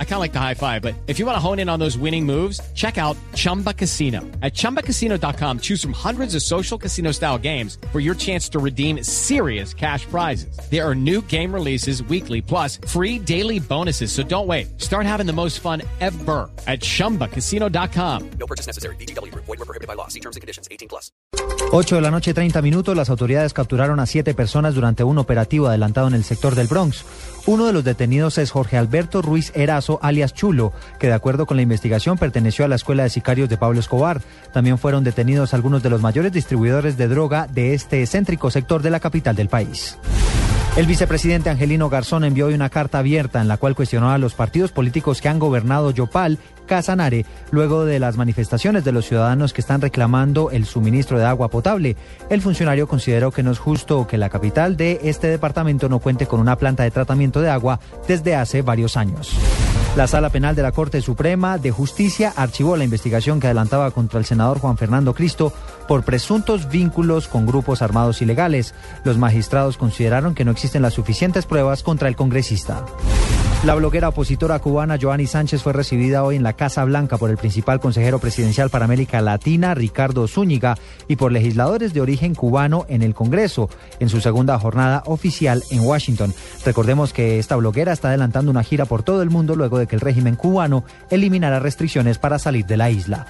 I kind of like the high five, but if you want to hone in on those winning moves, check out Chumba Casino. At ChumbaCasino.com, choose from hundreds of social casino style games for your chance to redeem serious cash prizes. There are new game releases weekly, plus free daily bonuses. So don't wait. Start having the most fun ever at ChumbaCasino.com. No purchase necessary. BGW. Void were prohibited by law. See terms and conditions. 18 plus. 8 de la noche, 30 minutos. Las autoridades capturaron a siete personas durante un operativo adelantado en el sector del Bronx. Uno de los detenidos es Jorge Alberto Ruiz Erazo, alias Chulo, que de acuerdo con la investigación perteneció a la escuela de sicarios de Pablo Escobar. También fueron detenidos algunos de los mayores distribuidores de droga de este céntrico sector de la capital del país. El vicepresidente Angelino Garzón envió hoy una carta abierta en la cual cuestionó a los partidos políticos que han gobernado Yopal, Casanare, luego de las manifestaciones de los ciudadanos que están reclamando el suministro de agua potable. El funcionario consideró que no es justo que la capital de este departamento no cuente con una planta de tratamiento de agua desde hace varios años. La Sala Penal de la Corte Suprema de Justicia archivó la investigación que adelantaba contra el senador Juan Fernando Cristo por presuntos vínculos con grupos armados ilegales. Los magistrados consideraron que no existen las suficientes pruebas contra el congresista. La bloguera opositora cubana Joanny Sánchez fue recibida hoy en la Casa Blanca por el principal consejero presidencial para América Latina, Ricardo Zúñiga, y por legisladores de origen cubano en el Congreso, en su segunda jornada oficial en Washington. Recordemos que esta bloguera está adelantando una gira por todo el mundo luego de que el régimen cubano eliminara restricciones para salir de la isla.